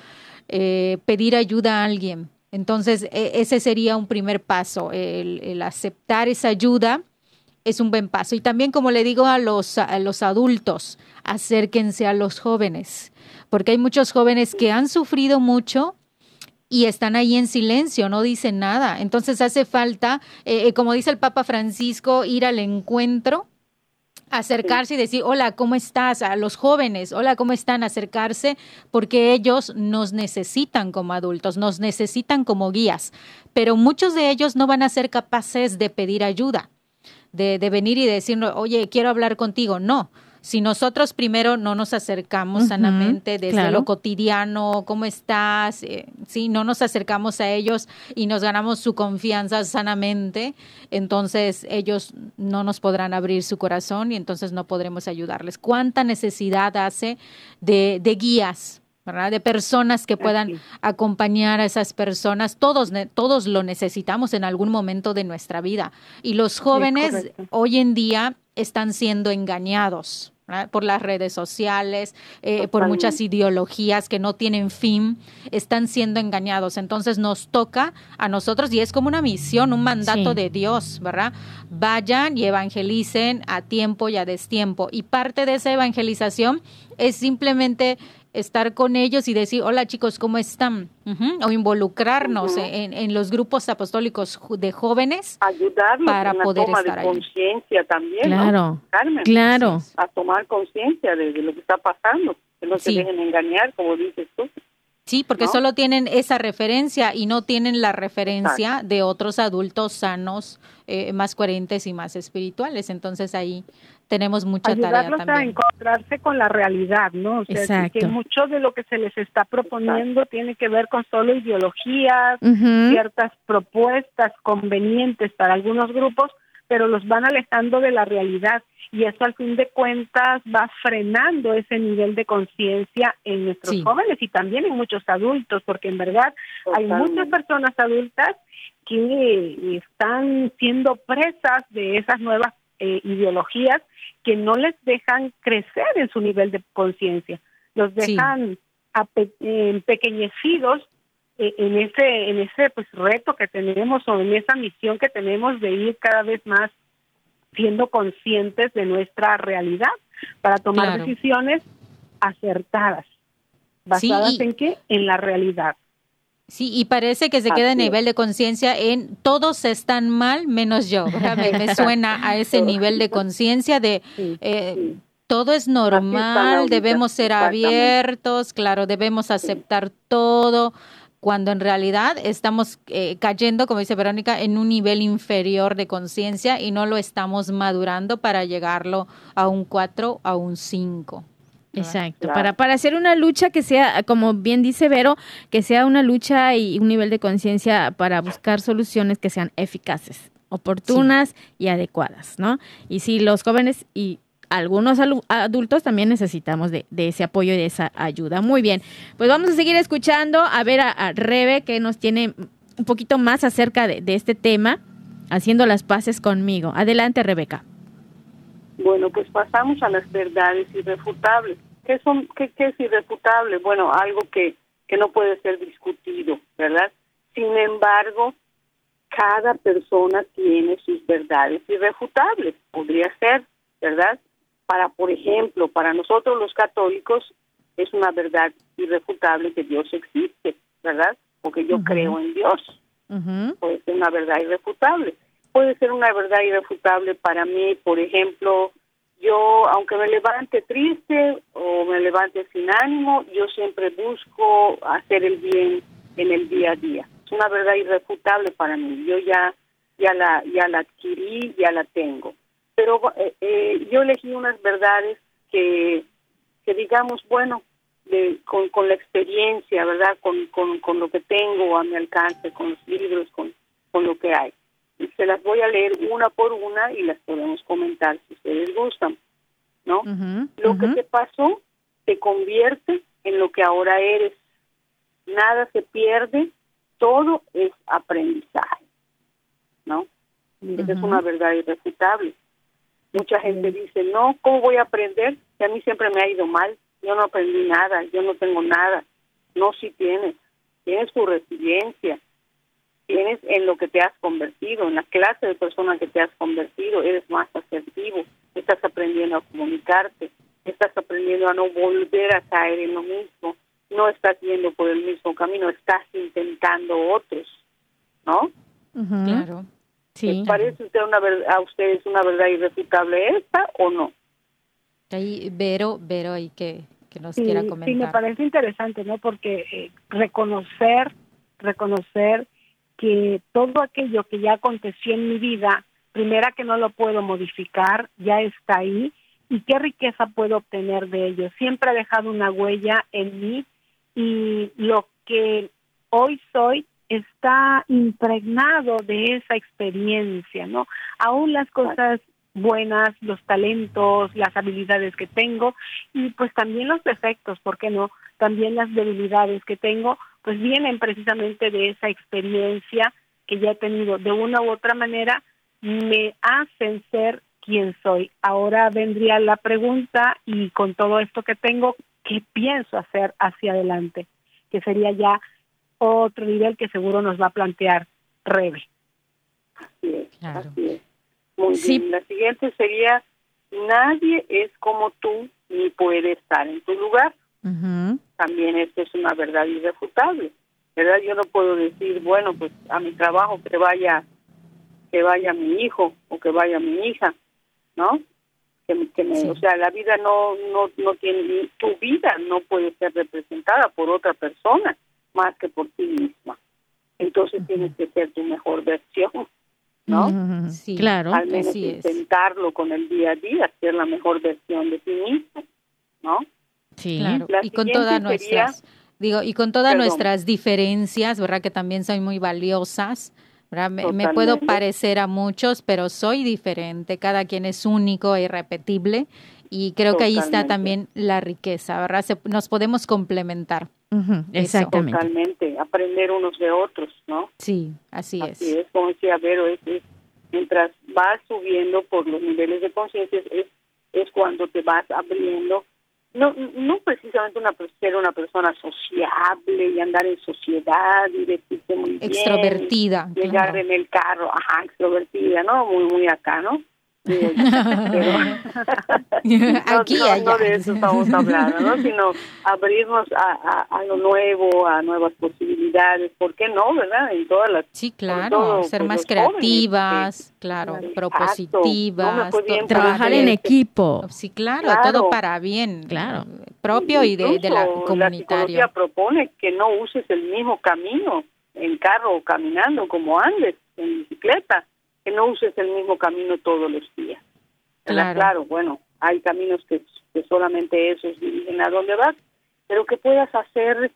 eh, pedir ayuda a alguien. Entonces, e, ese sería un primer paso, el, aceptar esa ayuda es un buen paso. Y también, como le digo a los, a los adultos, acérquense a los jóvenes, porque hay muchos jóvenes que han sufrido mucho y están ahí en silencio, no dicen nada. Entonces hace falta, eh, eh, como dice el Papa Francisco, ir al encuentro acercarse y decir, hola, ¿cómo estás? A los jóvenes, hola, ¿cómo están? Acercarse porque ellos nos necesitan como adultos, nos necesitan como guías, pero muchos de ellos no van a ser capaces de pedir ayuda, de, de venir y decir, oye, quiero hablar contigo. No, si nosotros primero no nos acercamos sanamente desde lo cotidiano, ¿cómo estás? Eh, si no nos acercamos a ellos y nos ganamos su confianza sanamente, entonces ellos no nos podrán abrir su corazón y entonces no podremos ayudarles. ¿Cuánta necesidad hace de, de guías? ¿verdad? De personas que puedan acompañar a esas personas. Todos, todos lo necesitamos en algún momento de nuestra vida. Y los jóvenes hoy en día están siendo engañados por las redes sociales, eh, por muchas ideologías que no tienen fin, están siendo engañados. Entonces nos toca a nosotros, y es como una misión, un mandato de Dios, ¿verdad? Vayan y evangelicen a tiempo y a destiempo. Y parte de esa evangelización es simplemente estar con ellos y decir, hola chicos, ¿cómo están? O involucrarnos en, los grupos apostólicos de jóvenes. Ayudarlos para en la poder toma de conciencia también. Claro, claro. A tomar conciencia de, lo que está pasando, que no se dejen engañar, como dices tú. Sí, porque solo tienen esa referencia y no tienen la referencia de otros adultos sanos, eh, más coherentes y más espirituales. Entonces ahí tenemos mucha tarea también. a encontrarse con la realidad, ¿no? O sea, que mucho de lo que se les está proponiendo tiene que ver con solo ideologías, ciertas propuestas convenientes para algunos grupos, pero los van alejando de la realidad y eso al fin de cuentas va frenando ese nivel de conciencia en nuestros jóvenes y también en muchos adultos, porque en verdad hay muchas personas adultas que están siendo presas de esas nuevas eh, ideologías que no les dejan crecer en su nivel de conciencia, los dejan empequeñecidos eh, en ese en ese pues reto que tenemos o en esa misión que tenemos de ir cada vez más siendo conscientes de nuestra realidad para tomar decisiones acertadas. ¿Basadas en qué? En la realidad. Sí, y parece que se queda en nivel de conciencia en todos están mal menos yo. Me, suena a ese nivel de conciencia de eh, todo es normal, debemos ser abiertos, claro, debemos aceptar todo cuando en realidad estamos eh, cayendo, como dice Verónica, en un nivel inferior de conciencia y no lo estamos madurando para llegarlo a un 4, a un 5. Exacto, para, para hacer una lucha que sea, como bien dice Vero, que sea una lucha y un nivel de conciencia para buscar soluciones que sean eficaces, oportunas y adecuadas, ¿no? Y si los jóvenes y algunos adultos también necesitamos de, ese apoyo y de esa ayuda. Muy bien, pues vamos a seguir escuchando a ver a, Rebe que nos tiene un poquito más acerca de, este tema, haciendo las paces conmigo. Adelante, Rebeca. Bueno, pues pasamos a las verdades irrefutables. ¿Qué, son, qué, qué es irrefutable? Bueno, algo que, que no puede ser discutido, ¿verdad? Sin embargo, cada persona tiene sus verdades irrefutables, podría ser, ¿verdad? Para, por ejemplo, para nosotros los católicos es una verdad irrefutable que Dios existe, ¿verdad? Porque yo creo en Dios. Puede ser una verdad irrefutable. Puede ser una verdad irrefutable para mí, por ejemplo, yo, aunque me levante triste o me levante sin ánimo, yo siempre busco hacer el bien en el día a día. Es una verdad irrefutable para mí. Yo ya, ya la, ya la adquirí, ya la tengo pero eh, eh, yo elegí unas verdades que, que digamos, bueno, de, con, con la experiencia, ¿verdad? Con, con, con lo que tengo a mi alcance, con los libros, con, con lo que hay. Y se las voy a leer una por una y las podemos comentar si ustedes gustan, ¿no? lo que te pasó te convierte en lo que ahora eres. Nada se pierde, todo es aprendizaje, ¿no? Esa es una verdad irrefutable. Mucha gente dice, no, ¿cómo voy a aprender? Que a mí siempre me ha ido mal, yo no aprendí nada, yo no tengo nada. No, sí tienes, tienes tu resiliencia, tienes en lo que te has convertido, en la clase de persona que te has convertido, eres más asertivo, estás aprendiendo a comunicarte, estás aprendiendo a no volver a caer en lo mismo, no estás yendo por el mismo camino, estás intentando otros, ¿no? Claro. Sí. parece usted una a ustedes una verdad irrefutable esta o no? Ahí, Vero, Vero, ahí que, que nos quiera comentar. Sí, me parece interesante, ¿no? Porque eh, reconocer, reconocer que todo aquello que ya aconteció en mi vida, primera que no lo puedo modificar, ya está ahí, y qué riqueza puedo obtener de ello. Siempre ha dejado una huella en mí y lo que hoy soy está impregnado de esa experiencia, ¿no? Aún las cosas buenas, los talentos, las habilidades que tengo y pues también los defectos, ¿por qué no? También las debilidades que tengo, pues vienen precisamente de esa experiencia que ya he tenido. De una u otra manera, me hacen ser quien soy. Ahora vendría la pregunta y con todo esto que tengo, ¿qué pienso hacer hacia adelante? Que sería ya otro nivel que seguro nos va a plantear Rebe. Así es, así es. Muy bien. La siguiente sería, nadie es como tú ni puede estar en tu lugar. También esto es una verdad irrefutable. ¿Verdad? Yo no puedo decir, bueno, pues a mi trabajo que vaya que vaya mi hijo o que vaya mi hija, ¿no? Que, que me, o sea, la vida no no no tiene tu vida no puede ser representada por otra persona más que por ti misma. Entonces tienes que ser tu mejor versión, ¿no? Sí, claro. Al menos intentarlo con el día a día, ser la mejor versión de ti mismo, ¿no? Sí, claro. y con todas nuestras, digo, y con todas nuestras diferencias, ¿verdad? Que también son muy valiosas. Me, me, puedo parecer a muchos, pero soy diferente. Cada quien es único e irrepetible. Y creo que ahí está también la riqueza, ¿verdad? nos podemos complementar. Exactamente. Totalmente, aprender unos de otros, ¿no? Sí, así, así es. Como decía Vero, es, mientras vas subiendo por los niveles de conciencia, es, es cuando te vas abriendo no no precisamente una ser una persona sociable y andar en sociedad y decirte muy bien extrovertida llegar en el carro ajá extrovertida no muy muy acá no Aquí, no, de eso estamos hablando, ¿no? sino abrirnos a, a, lo nuevo, a nuevas posibilidades, ¿por qué no, verdad? En todas las Sí, claro, ser pues, más creativas, claro, propositivas, trabajar en equipo. Sí, claro, todo para bien, claro, propio y de, de la comunitaria. La propone que no uses el mismo camino en carro o caminando como andes, en bicicleta que no uses el mismo camino todos los días. Claro, claro bueno, hay caminos que, solamente esos dirigen a donde vas, pero que puedas hacer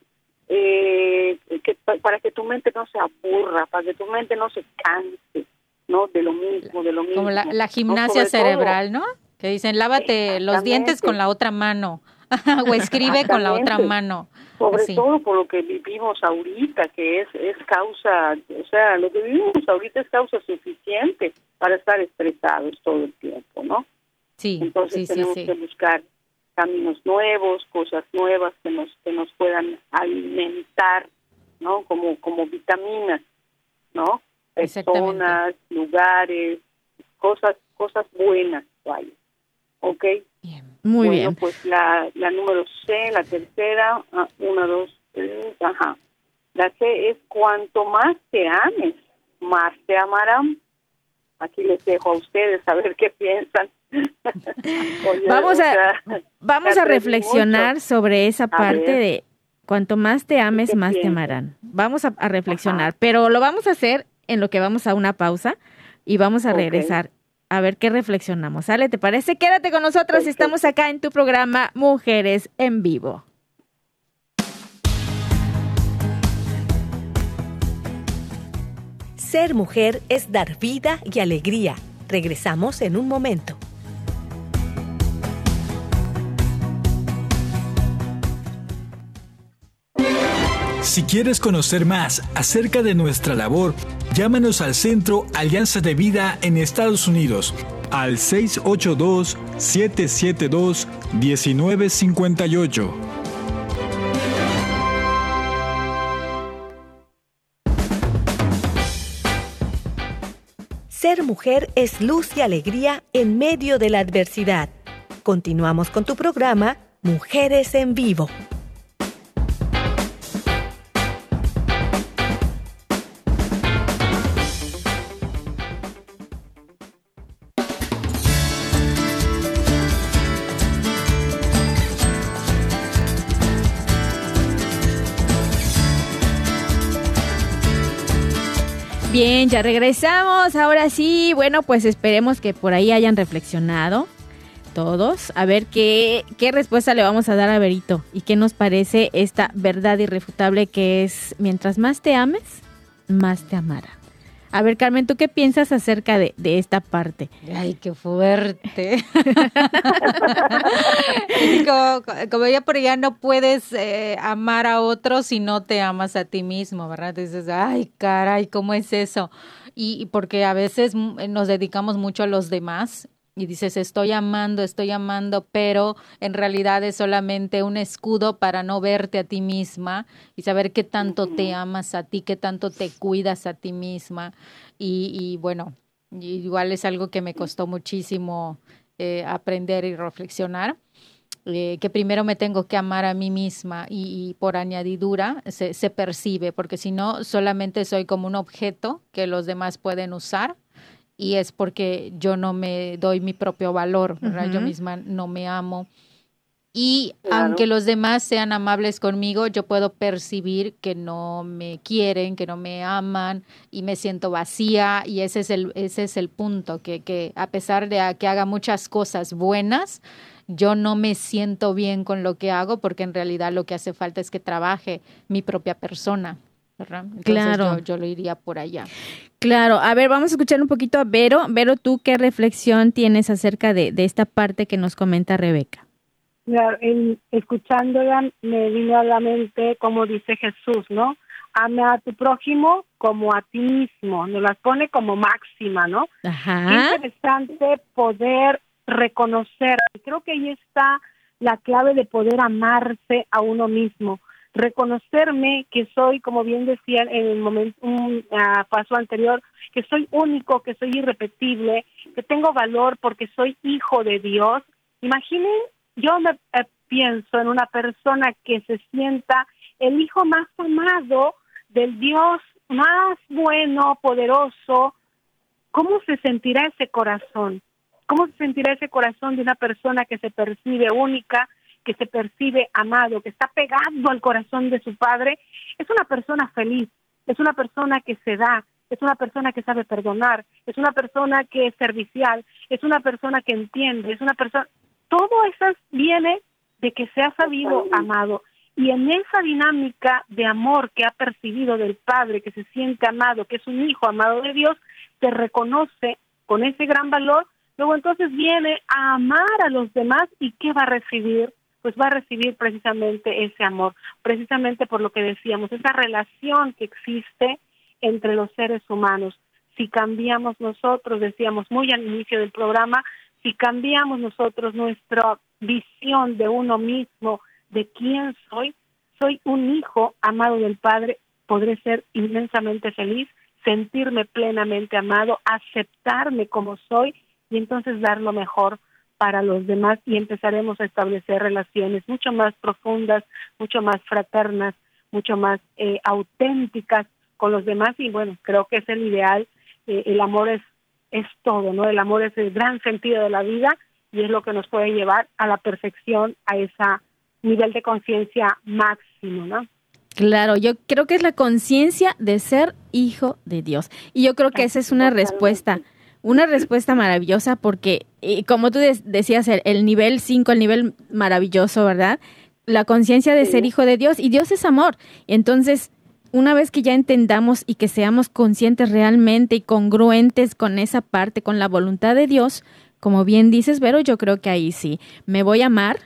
eh, que, para que tu mente no se aburra, para que tu mente no se canse, ¿no? De lo mismo, de lo mismo. Como la, gimnasia cerebral, ¿no? Que dicen, lávate los dientes con la otra mano o escribe con la otra mano. Sobre todo por lo que vivimos ahorita, que es, es causa, o sea, lo que vivimos ahorita es causa suficiente para estar estresados todo el tiempo, ¿no? Sí. Entonces tenemos que buscar caminos nuevos, cosas nuevas que nos que nos puedan alimentar, ¿no? Como como vitaminas, ¿no? Personas, lugares, cosas cosas buenas, vaya. ¿Ok? Muy bueno, bien. pues la, la número C, la tercera, ah, una, dos, tres, ajá. La C es cuanto más te ames, más te amarán. Aquí les dejo a ustedes a ver qué piensan. vamos a, vamos a reflexionar sobre esa parte de cuanto más te ames, más te amarán. Vamos a, reflexionar, pero lo vamos a hacer en lo que vamos a una pausa y vamos a regresar a ver qué reflexionamos. ¿Sale? ¿Te parece? Quédate con nosotros. Estamos acá en tu programa Mujeres en Vivo. Ser mujer es dar vida y alegría. Regresamos en un momento. Si quieres conocer más acerca de nuestra labor, llámanos al Centro Alianza de Vida en Estados Unidos al 682-772-1958. Ser mujer es luz y alegría en medio de la adversidad. Continuamos con tu programa Mujeres en Vivo. Bien, ya regresamos. Ahora sí, bueno, pues esperemos que por ahí hayan reflexionado todos. A ver qué, qué respuesta le vamos a dar a Berito y qué nos parece esta verdad irrefutable que es, mientras más te ames, más te amará. A ver, Carmen, ¿tú qué piensas acerca de, esta parte? Ay, qué fuerte. como, como, ya por allá no puedes eh, amar a otros si no te amas a ti mismo, ¿verdad? Dices, ay, caray, ¿cómo es eso? y porque a veces nos dedicamos mucho a los demás y dices, estoy amando, estoy amando, pero en realidad es solamente un escudo para no verte a ti misma y saber qué tanto te amas a ti, qué tanto te cuidas a ti misma. Y, y bueno, igual es algo que me costó muchísimo eh, aprender y reflexionar. eh, que primero me tengo que amar a mí misma y, por añadidura se, se, percibe, porque si no, solamente soy como un objeto que los demás pueden usar y es porque yo no me doy mi propio valor, yo misma no me amo. Y aunque los demás sean amables conmigo, yo puedo percibir que no me quieren, que no me aman y me siento vacía y ese es el, ese es el punto, que, que a pesar de que haga muchas cosas buenas, yo no me siento bien con lo que hago porque en realidad lo que hace falta es que trabaje mi propia persona. Claro. Yo, lo iría por allá. Claro, a ver, vamos a escuchar un poquito a Vero. Vero, ¿tú qué reflexión tienes acerca de, de esta parte que nos comenta Rebeca? escuchándola me vino a la mente como dice Jesús, ¿no? Ama a tu prójimo como a ti mismo, nos las pone como máxima, ¿no? Ajá. interesante poder reconocer. Creo que ahí está la clave de poder amarse a uno mismo, reconocerme que soy, como bien decía en el momento, un ah, paso anterior, que soy único, que soy irrepetible, que tengo valor porque soy hijo de Dios. Imaginen, yo me eh, pienso en una persona que se sienta el hijo más amado del Dios más bueno, poderoso, ¿cómo se sentirá ese corazón? ¿Cómo se sentirá ese corazón de una persona que se percibe única, que se percibe amado, que está pegado al corazón de su padre? Es una persona feliz, es una persona que se da, es una persona que sabe perdonar, es una persona que es servicial, es una persona que entiende, es una persona... Todo eso viene de que se ha sabido amado. Y en esa dinámica de amor que ha percibido del Padre, que se siente amado, que es un hijo amado de Dios, se reconoce con ese gran valor Luego entonces viene a amar a los demás y ¿qué va a recibir? Pues va a recibir precisamente ese amor, precisamente por lo que decíamos, esa relación que existe entre los seres humanos. Si cambiamos nosotros, decíamos muy al inicio del programa, si cambiamos nosotros nuestra visión de uno mismo, de quién soy, soy un hijo amado del Padre, podré ser inmensamente feliz, sentirme plenamente amado, aceptarme como soy y entonces dar lo mejor para los demás y empezaremos a establecer relaciones mucho más profundas, mucho más fraternas, mucho más eh, auténticas con los demás y bueno, creo que es el ideal, eh, el amor es, es todo, ¿no? El amor es el gran sentido de la vida y es lo que nos puede llevar a la perfección, a ese nivel de conciencia máximo, ¿no? Claro, yo creo que es la conciencia de ser hijo de Dios. Y yo creo que esa es una respuesta una respuesta maravillosa porque, como tú decías, el, nivel 5, el nivel maravilloso, ¿verdad? La conciencia de ser hijo de Dios y Dios es amor. Entonces, una vez que ya entendamos y que seamos conscientes realmente y congruentes con esa parte, con la voluntad de Dios, como bien dices, Vero, yo creo que ahí sí, me voy a amar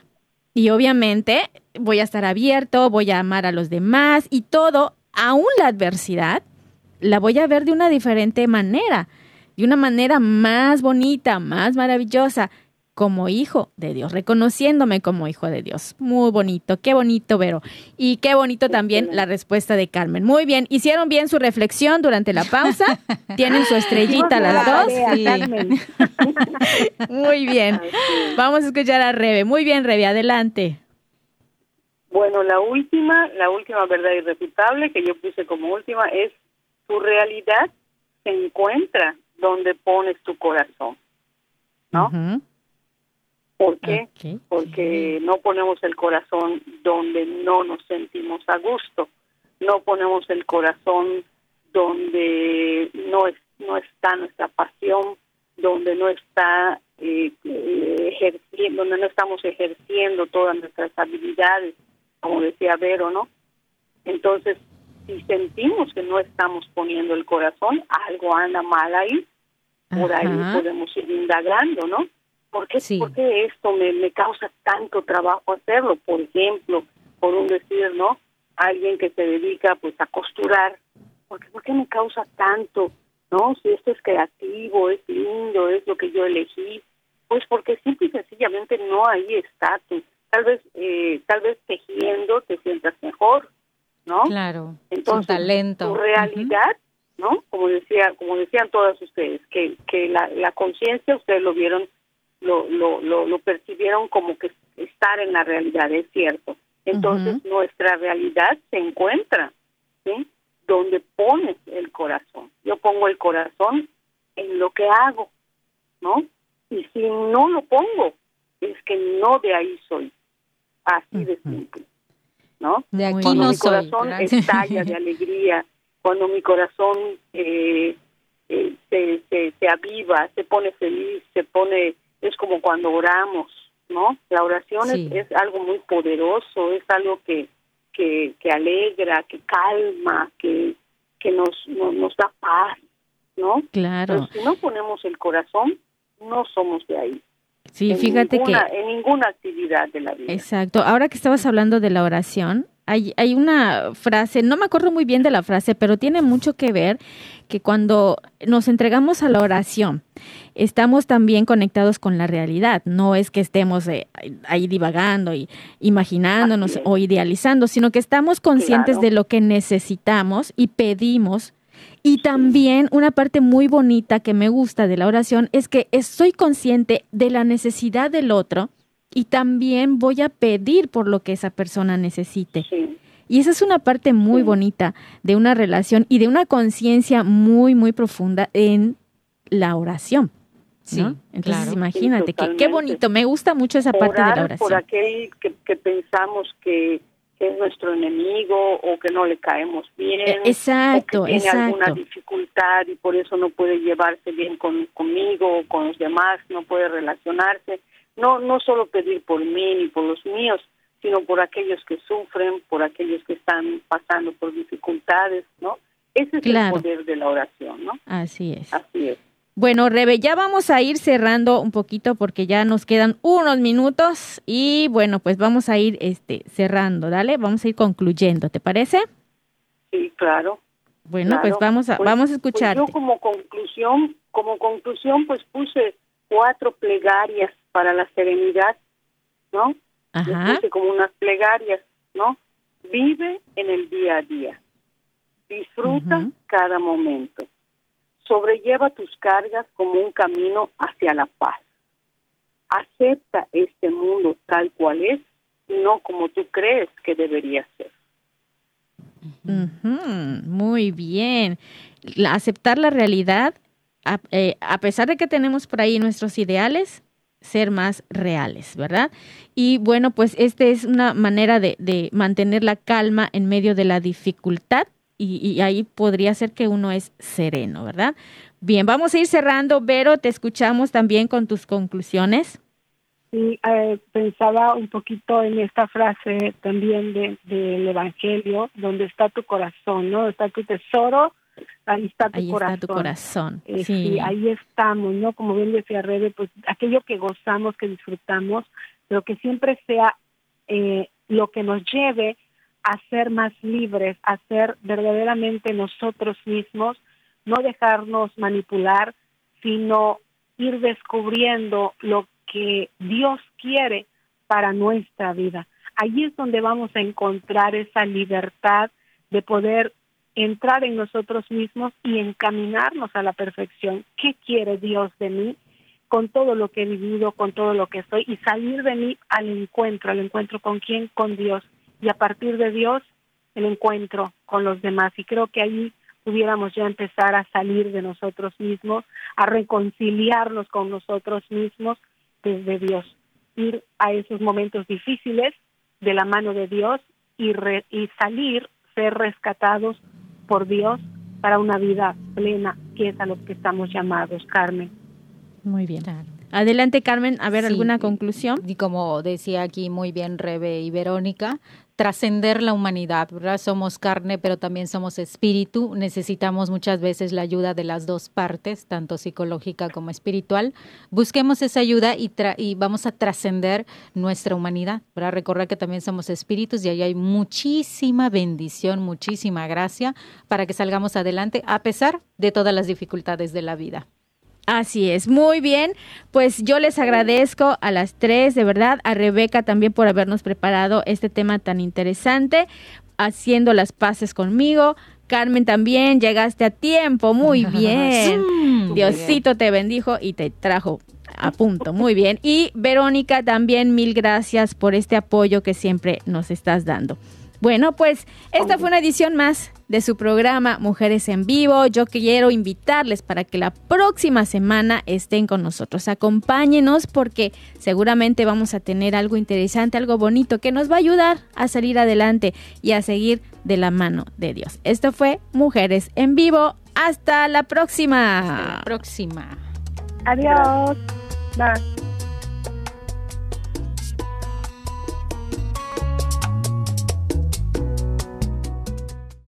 y obviamente voy a estar abierto, voy a amar a los demás y todo, aún la adversidad, la voy a ver de una diferente manera de una manera más bonita, más maravillosa, como hijo de Dios, reconociéndome como hijo de Dios. Muy bonito, qué bonito, Vero. Y qué bonito también la respuesta de Carmen. Muy bien, hicieron bien su reflexión durante la pausa. Tienen su estrellita las dos. Muy bien. Vamos a escuchar a Rebe. Muy bien, Rebe, adelante. Bueno, la última, la última verdad irrefutable que yo puse como última es su realidad se encuentra donde pones tu corazón, ¿no? ¿Por qué? Porque no ponemos el corazón donde no nos sentimos a gusto, no ponemos el corazón donde no, es, no está nuestra pasión, donde no está eh, ejerciendo, donde no estamos ejerciendo todas nuestras habilidades, como decía Vero, ¿no? Entonces, si sentimos que no estamos poniendo el corazón, algo anda mal ahí, por ahí podemos ir indagando, ¿no? ¿Por qué, esto me, me causa tanto trabajo hacerlo? Por ejemplo, por un decir, ¿no? Alguien que se dedica pues a costurar, ¿por qué, ¿por qué me causa tanto? ¿No? Si esto es creativo, es lindo, es lo que yo elegí, pues porque simple y sencillamente no hay estatus. Tal vez, eh, tal vez tejiendo te sientas mejor, ¿no? Claro, Entonces, talento. Tu realidad, ¿no? Como decía, como decían todas ustedes, que, que la, la conciencia ustedes lo vieron, lo, lo, lo, percibieron como que estar en la realidad, es cierto. Entonces nuestra realidad se encuentra, ¿sí? Donde pones el corazón. Yo pongo el corazón en lo que hago, ¿no? Y si no lo pongo, es que no de ahí soy. Así de simple, ¿no? De aquí cuando no mi corazón estalla de alegría, cuando mi corazón eh, eh, se, se, se aviva, se pone feliz, se pone, es como cuando oramos, ¿no? La oración es, algo muy poderoso, es algo que, que, que alegra, que calma, que, que nos, nos, da paz, ¿no? Claro. si no ponemos el corazón, no somos de ahí. Sí, fíjate que... En ninguna actividad de la vida. Exacto. Ahora que estabas hablando de la oración, hay, hay una frase, no me acuerdo muy bien de la frase, pero tiene mucho que ver que cuando nos entregamos a la oración, estamos también conectados con la realidad. No es que estemos eh, ahí divagando y imaginándonos o idealizando, sino que estamos conscientes de lo que necesitamos y pedimos. Y también una parte muy bonita que me gusta de la oración es que estoy consciente de la necesidad del otro y también voy a pedir por lo que esa persona necesite. Y esa es una parte muy bonita de una relación y de una conciencia muy, muy profunda en la oración. Sí, Entonces imagínate, que, qué bonito, me gusta mucho esa parte de la oración. Por aquel que, pensamos que, es nuestro enemigo o que no le caemos bien. Exacto, o que tiene alguna dificultad y por eso no puede llevarse bien con, conmigo o con los demás, no puede relacionarse no, no solo pedir por mí ni por los míos, sino por aquellos que sufren, por aquellos que están pasando por dificultades, ¿no? Ese es el poder de la oración, ¿no? Así es. Así es. Bueno, Rebe, ya vamos a ir cerrando un poquito porque ya nos quedan unos minutos y bueno, pues vamos a ir este cerrando, dale, vamos a ir concluyendo, ¿te parece? Sí, claro. Bueno, pues vamos a pues, vamos a escuchar. Pues yo como conclusión, como conclusión pues puse cuatro plegarias para la serenidad, ¿no? Ajá. como unas plegarias, ¿no? Vive en el día a día. Disfruta cada momento. Sobrelleva tus cargas como un camino hacia la paz. Acepta este mundo tal cual es, no como tú crees que debería ser. Muy bien. aceptar la realidad, eh, a pesar de que tenemos por ahí nuestros ideales, ser más reales, ¿verdad? Y bueno, pues esta es una manera de, mantener la calma en medio de la dificultad y, ahí podría ser que uno es sereno, ¿verdad? Bien, vamos a ir cerrando. Vero, te escuchamos también con tus conclusiones. Sí, eh, pensaba un poquito en esta frase también del Evangelio, donde está tu corazón, ¿no? Está tu tesoro ahí está tu corazón. tu corazón. Eh, sí. ahí estamos, ¿no? Como bien decía Rebe, pues aquello que gozamos, que disfrutamos, pero que siempre sea eh, lo que nos lleve a ser más libres, a ser verdaderamente nosotros mismos, no dejarnos manipular, sino ir descubriendo lo que Dios quiere para nuestra vida. Allí es donde vamos a encontrar esa libertad de poder entrar en nosotros mismos y encaminarnos a la perfección. ¿Qué quiere Dios de mí? con todo lo que he vivido, con todo lo que soy y salir de mí al encuentro, al encuentro con quién, con Dios y a partir de Dios el encuentro con los demás y creo que ahí pudiéramos ya empezar a salir de nosotros mismos, a reconciliarnos con nosotros mismos desde Dios, ir a esos momentos difíciles de la mano de Dios y, y salir, ser rescatados por Dios para una vida plena, que es a lo que estamos llamados, Carmen. Muy bien. Adelante, Carmen, a ver, ¿alguna conclusión? Y como decía aquí muy bien Rebe y Verónica, trascender la humanidad, ¿verdad? Somos carne, pero también somos espíritu. Necesitamos muchas veces la ayuda de las dos partes, tanto psicológica como espiritual. Busquemos esa ayuda y, y vamos a trascender nuestra humanidad, ¿verdad? Recordar que también somos espíritus y ahí hay muchísima bendición, muchísima gracia para que salgamos adelante a pesar de todas las dificultades de la vida. Así es, muy bien. Pues yo les agradezco a las tres, de verdad, a Rebeca también por habernos preparado este tema tan interesante, haciendo las paces conmigo. Carmen también, llegaste a tiempo, muy bien. Diosito te bendijo y te trajo a punto, muy bien. Y Verónica, también mil gracias por este apoyo que siempre nos estás dando. Bueno, pues esta fue una edición más de su programa Mujeres en Vivo. Yo quiero invitarles para que la próxima semana estén con nosotros. Acompáñenos porque seguramente vamos a tener algo interesante, algo bonito que nos va a ayudar a salir adelante y a seguir de la mano de Dios. Esto fue Mujeres en Vivo. Hasta la próxima. próxima. Adiós. Bye.